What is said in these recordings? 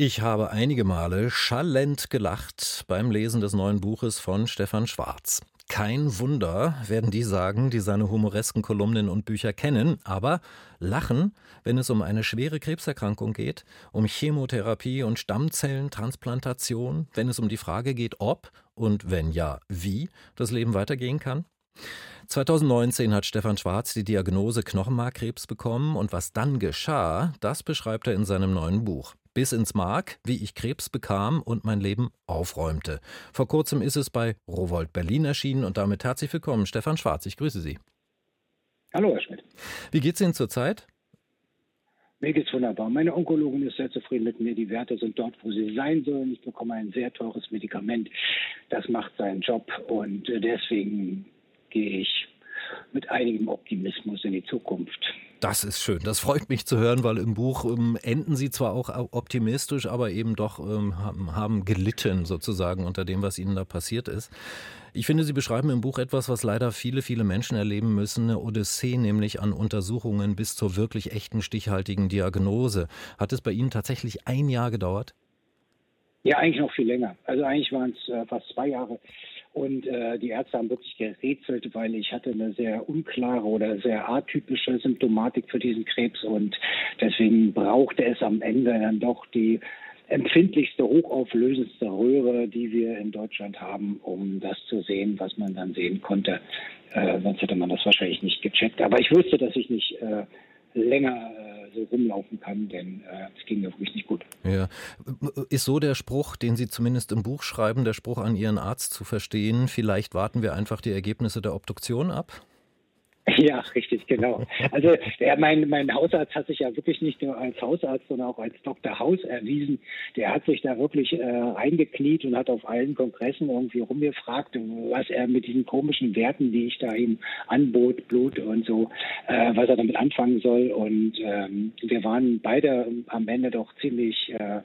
Ich habe einige Male schallend gelacht beim Lesen des neuen Buches von Stefan Schwarz. Kein Wunder, werden die sagen, die seine humoresken Kolumnen und Bücher kennen, aber lachen, wenn es um eine schwere Krebserkrankung geht, um Chemotherapie und Stammzellentransplantation, wenn es um die Frage geht, ob und wenn ja, wie das Leben weitergehen kann? 2019 hat Stefan Schwarz die Diagnose Knochenmarkkrebs bekommen und was dann geschah, das beschreibt er in seinem neuen Buch bis ins Mark, wie ich Krebs bekam und mein Leben aufräumte. Vor kurzem ist es bei Rowold Berlin erschienen und damit herzlich willkommen, Stefan Schwarz. Ich grüße Sie. Hallo, Herr Schmidt. Wie geht es Ihnen zurzeit? Mir geht's wunderbar. Meine Onkologin ist sehr zufrieden mit mir. Die Werte sind dort, wo sie sein sollen. Ich bekomme ein sehr teures Medikament. Das macht seinen Job und deswegen gehe ich mit einigem Optimismus in die Zukunft. Das ist schön. Das freut mich zu hören, weil im Buch ähm, enden Sie zwar auch optimistisch, aber eben doch ähm, haben, gelitten sozusagen unter dem, was Ihnen da passiert ist. Ich finde, Sie beschreiben im Buch etwas, was leider viele, viele Menschen erleben müssen, eine Odyssee, nämlich an Untersuchungen bis zur wirklich echten stichhaltigen Diagnose. Hat es bei Ihnen tatsächlich ein Jahr gedauert? Ja, eigentlich noch viel länger. Also eigentlich waren es äh, fast zwei Jahre. Und äh, die Ärzte haben wirklich gerätselt, weil ich hatte eine sehr unklare oder sehr atypische Symptomatik für diesen Krebs und deswegen brauchte es am Ende dann doch die empfindlichste, hochauflösendste Röhre, die wir in Deutschland haben, um das zu sehen, was man dann sehen konnte. Äh, sonst hätte man das wahrscheinlich nicht gecheckt. Aber ich wusste, dass ich nicht äh, länger äh, rumlaufen kann, denn äh, es ging mir wirklich nicht gut. Ja. Ist so der Spruch, den Sie zumindest im Buch schreiben, der Spruch an Ihren Arzt zu verstehen, vielleicht warten wir einfach die Ergebnisse der Obduktion ab? Ja, richtig, genau. Also der, mein, mein Hausarzt hat sich ja wirklich nicht nur als Hausarzt, sondern auch als Dr. Haus erwiesen. Der hat sich da wirklich äh, reingekniet und hat auf allen Kongressen irgendwie rumgefragt, was er mit diesen komischen Werten, die ich da ihm anbot, Blut und so, äh, was er damit anfangen soll. Und ähm, wir waren beide am Ende doch ziemlich äh,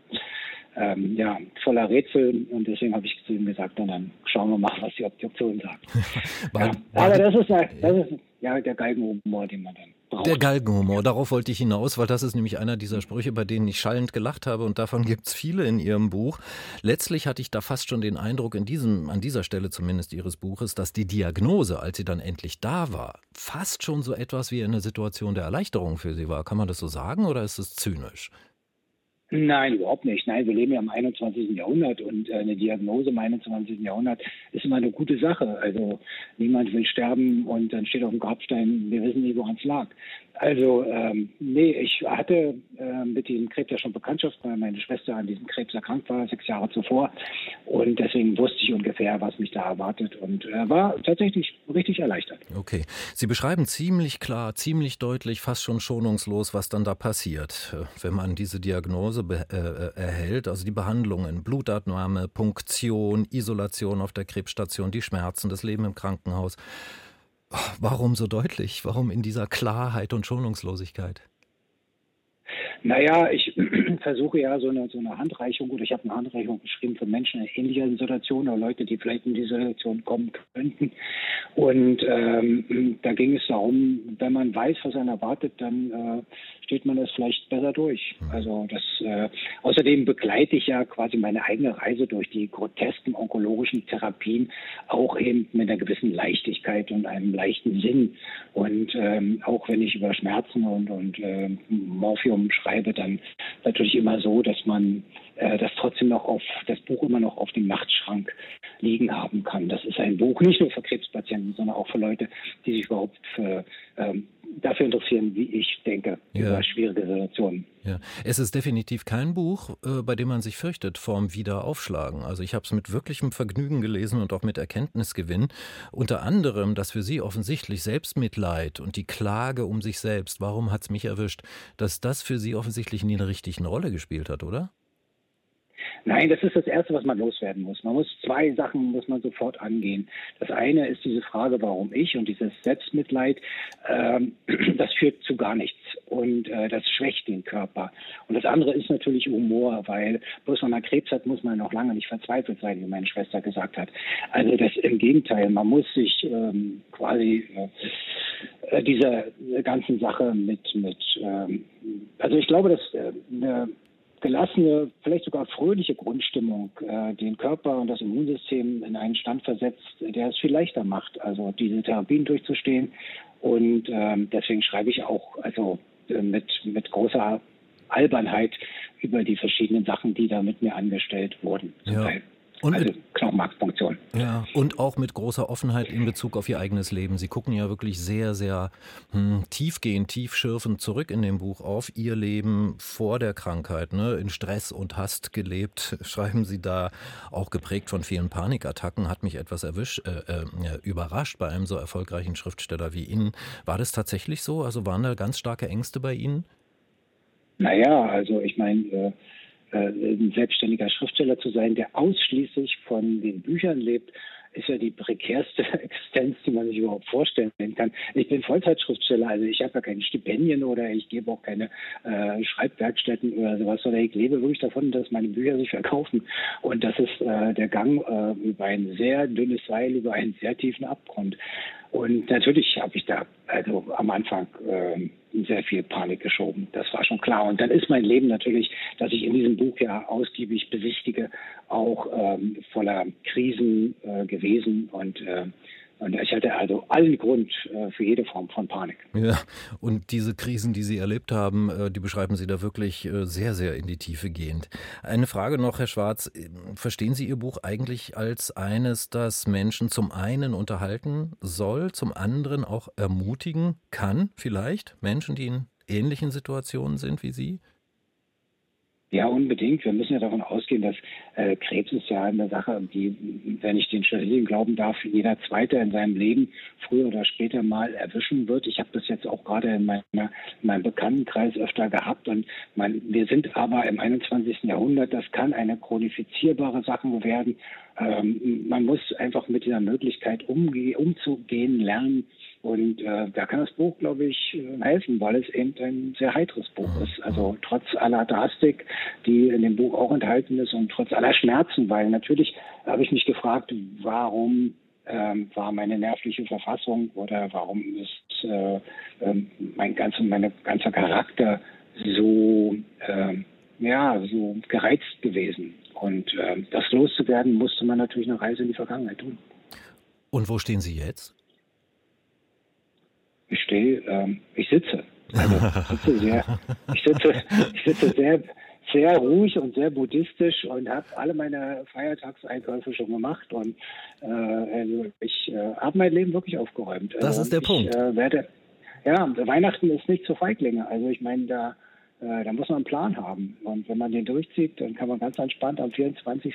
ähm, ja, voller Rätsel und deswegen habe ich zu ihm gesagt, dann schauen wir mal, was die Obduktion sagt. ja. Aber das ist, das ist ja, der Galgenhumor, den man dann braucht. Der Galgenhumor, darauf wollte ich hinaus, weil das ist nämlich einer dieser Sprüche, bei denen ich schallend gelacht habe und davon gibt es viele in Ihrem Buch. Letztlich hatte ich da fast schon den Eindruck, in diesem, an dieser Stelle zumindest Ihres Buches, dass die Diagnose, als sie dann endlich da war, fast schon so etwas wie eine Situation der Erleichterung für Sie war. Kann man das so sagen oder ist es zynisch? Nein, überhaupt nicht. Nein, wir leben ja im 21. Jahrhundert und äh, eine Diagnose im 21. Jahrhundert ist immer eine gute Sache. Also niemand will sterben und dann steht auf dem Grabstein, wir wissen nicht, woran es lag. Also ähm, nee, ich hatte äh, mit diesem Krebs ja schon Bekanntschaft, weil meine Schwester an diesem Krebs erkrankt war, sechs Jahre zuvor. Und deswegen wusste ich ungefähr, was mich da erwartet und äh, war tatsächlich richtig erleichtert. Okay. Sie beschreiben ziemlich klar, ziemlich deutlich, fast schon schonungslos, was dann da passiert, äh, wenn man diese Diagnose äh, äh, erhält. Also die Behandlungen, Blutabnahme, Punktion, Isolation auf der Krebsstation, die Schmerzen, das Leben im Krankenhaus. Warum so deutlich? Warum in dieser Klarheit und Schonungslosigkeit? Naja, ich versuche ja so eine, so eine Handreichung oder ich habe eine Handreichung geschrieben für Menschen in ähnlicher Situation oder Leute, die vielleicht in diese Situation kommen könnten. Und ähm, da ging es darum, wenn man weiß, was einen erwartet, dann äh, steht man das vielleicht besser durch. Also das äh, außerdem begleite ich ja quasi meine eigene Reise durch die grotesken onkologischen Therapien auch eben mit einer gewissen Leichtigkeit und einem leichten Sinn. Und ähm, auch wenn ich über Schmerzen und, und äh, Morphium schreibe, dann natürlich immer so, dass man äh, das trotzdem noch auf das Buch immer noch auf dem Nachtschrank liegen haben kann. Das ist ein Buch nicht nur für Krebspatienten, sondern auch für Leute, die sich überhaupt für, ähm, dafür interessieren, wie ich denke, ja. über schwierige Situationen. Ja, es ist definitiv kein Buch, äh, bei dem man sich fürchtet vorm Wiederaufschlagen. Also ich habe es mit wirklichem Vergnügen gelesen und auch mit Erkenntnisgewinn. Unter anderem, dass für Sie offensichtlich Selbstmitleid und die Klage um sich selbst, warum hat es mich erwischt, dass das für Sie offensichtlich nie eine richtige Rolle gespielt hat, oder? Nein, das ist das Erste, was man loswerden muss. Man muss zwei Sachen muss man sofort angehen. Das eine ist diese Frage, warum ich und dieses Selbstmitleid, ähm, das führt zu gar nichts und äh, das schwächt den Körper. Und das andere ist natürlich Humor, weil bloß wenn man Krebs hat, muss man noch lange nicht verzweifelt sein, wie meine Schwester gesagt hat. Also das im Gegenteil, man muss sich ähm, quasi äh, dieser ganzen Sache mit mit ähm, also ich glaube, dass äh, eine gelassene, vielleicht sogar fröhliche Grundstimmung äh, den Körper und das Immunsystem in einen Stand versetzt, der es viel leichter macht, also diese Therapien durchzustehen. Und ähm, deswegen schreibe ich auch also äh, mit, mit großer Albernheit über die verschiedenen Sachen, die da mit mir angestellt wurden. Ja. Und also Knochenmarkfunktion. Ja, und auch mit großer Offenheit in Bezug auf ihr eigenes Leben. Sie gucken ja wirklich sehr, sehr hm, tiefgehend, tiefschürfend zurück in dem Buch auf ihr Leben vor der Krankheit. Ne? In Stress und Hast gelebt, schreiben Sie da, auch geprägt von vielen Panikattacken, hat mich etwas erwischt, äh, äh, überrascht bei einem so erfolgreichen Schriftsteller wie Ihnen. War das tatsächlich so? Also waren da ganz starke Ängste bei Ihnen? Naja, also ich meine, äh, ein selbstständiger Schriftsteller zu sein, der ausschließlich von den Büchern lebt, ist ja die prekärste Existenz, die man sich überhaupt vorstellen kann. Ich bin Vollzeitschriftsteller, also ich habe ja keine Stipendien oder ich gebe auch keine äh, Schreibwerkstätten oder sowas, sondern ich lebe wirklich davon, dass meine Bücher sich verkaufen. Und das ist äh, der Gang äh, über ein sehr dünnes Seil, über einen sehr tiefen Abgrund. Und natürlich habe ich da also am Anfang äh, sehr viel Panik geschoben. Das war schon klar. Und dann ist mein Leben natürlich, das ich in diesem Buch ja ausgiebig besichtige, auch ähm, voller Krisen äh, gewesen. Und äh, und ich hatte also allen Grund äh, für jede Form von Panik. Ja, und diese Krisen, die Sie erlebt haben, äh, die beschreiben Sie da wirklich äh, sehr, sehr in die Tiefe gehend. Eine Frage noch, Herr Schwarz. Verstehen Sie Ihr Buch eigentlich als eines, das Menschen zum einen unterhalten soll, zum anderen auch ermutigen kann, vielleicht? Menschen, die in ähnlichen Situationen sind wie Sie? Ja, unbedingt. Wir müssen ja davon ausgehen, dass äh, Krebs ist ja eine Sache, die, wenn ich den Studien glauben darf, jeder Zweite in seinem Leben früher oder später mal erwischen wird. Ich habe das jetzt auch gerade in, in meinem Bekanntenkreis öfter gehabt. Und man, wir sind aber im 21. Jahrhundert. Das kann eine chronifizierbare Sache werden. Ähm, man muss einfach mit dieser Möglichkeit umge umzugehen lernen. Und äh, da kann das Buch, glaube ich, helfen, weil es eben ein sehr heiteres Buch ist. Also trotz aller Drastik, die in dem Buch auch enthalten ist und trotz aller Schmerzen, weil natürlich habe ich mich gefragt, warum ähm, war meine nervliche Verfassung oder warum ist äh, äh, mein ganzer, meine ganzer Charakter so, äh, ja, so gereizt gewesen. Und äh, das loszuwerden, musste man natürlich eine Reise in die Vergangenheit tun. Und wo stehen Sie jetzt? ich stehe, ähm, ich sitze. Also ich sitze sehr, ich sitze, ich sitze sehr, sehr ruhig und sehr buddhistisch und habe alle meine Feiertagseinkäufe schon gemacht und äh, also ich äh, habe mein Leben wirklich aufgeräumt. Das ist der ich, Punkt. Äh, werde, ja, Weihnachten ist nicht zu Feiglinge. Also ich meine, da, äh, da muss man einen Plan haben. Und wenn man den durchzieht, dann kann man ganz entspannt am 24.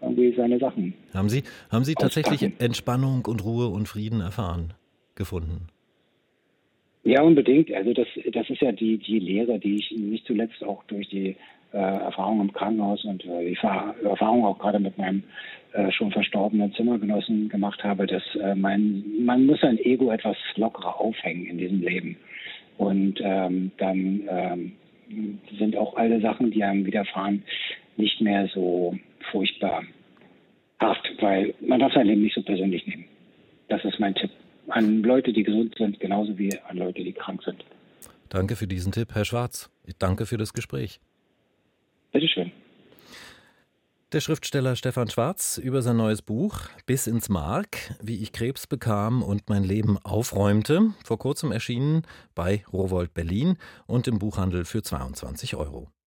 irgendwie seine Sachen. Haben Sie, haben Sie tatsächlich Entspannung und Ruhe und Frieden erfahren, gefunden? Ja, unbedingt. Also das, das ist ja die, die Lehre, die ich nicht zuletzt auch durch die äh, Erfahrung im Krankenhaus und äh, die Erfahrung auch gerade mit meinem äh, schon verstorbenen Zimmergenossen gemacht habe, dass äh, mein, man muss sein Ego etwas lockerer aufhängen in diesem Leben. Und ähm, dann ähm, sind auch alle Sachen, die einem widerfahren, nicht mehr so furchtbar hart, weil man darf sein Leben nicht so persönlich nehmen. Das ist mein Tipp an Leute, die gesund sind, genauso wie an Leute, die krank sind. Danke für diesen Tipp, Herr Schwarz. Danke für das Gespräch. Bitteschön. Der Schriftsteller Stefan Schwarz über sein neues Buch Bis ins Mark, wie ich Krebs bekam und mein Leben aufräumte, vor kurzem erschienen bei Rowold Berlin und im Buchhandel für 22 Euro.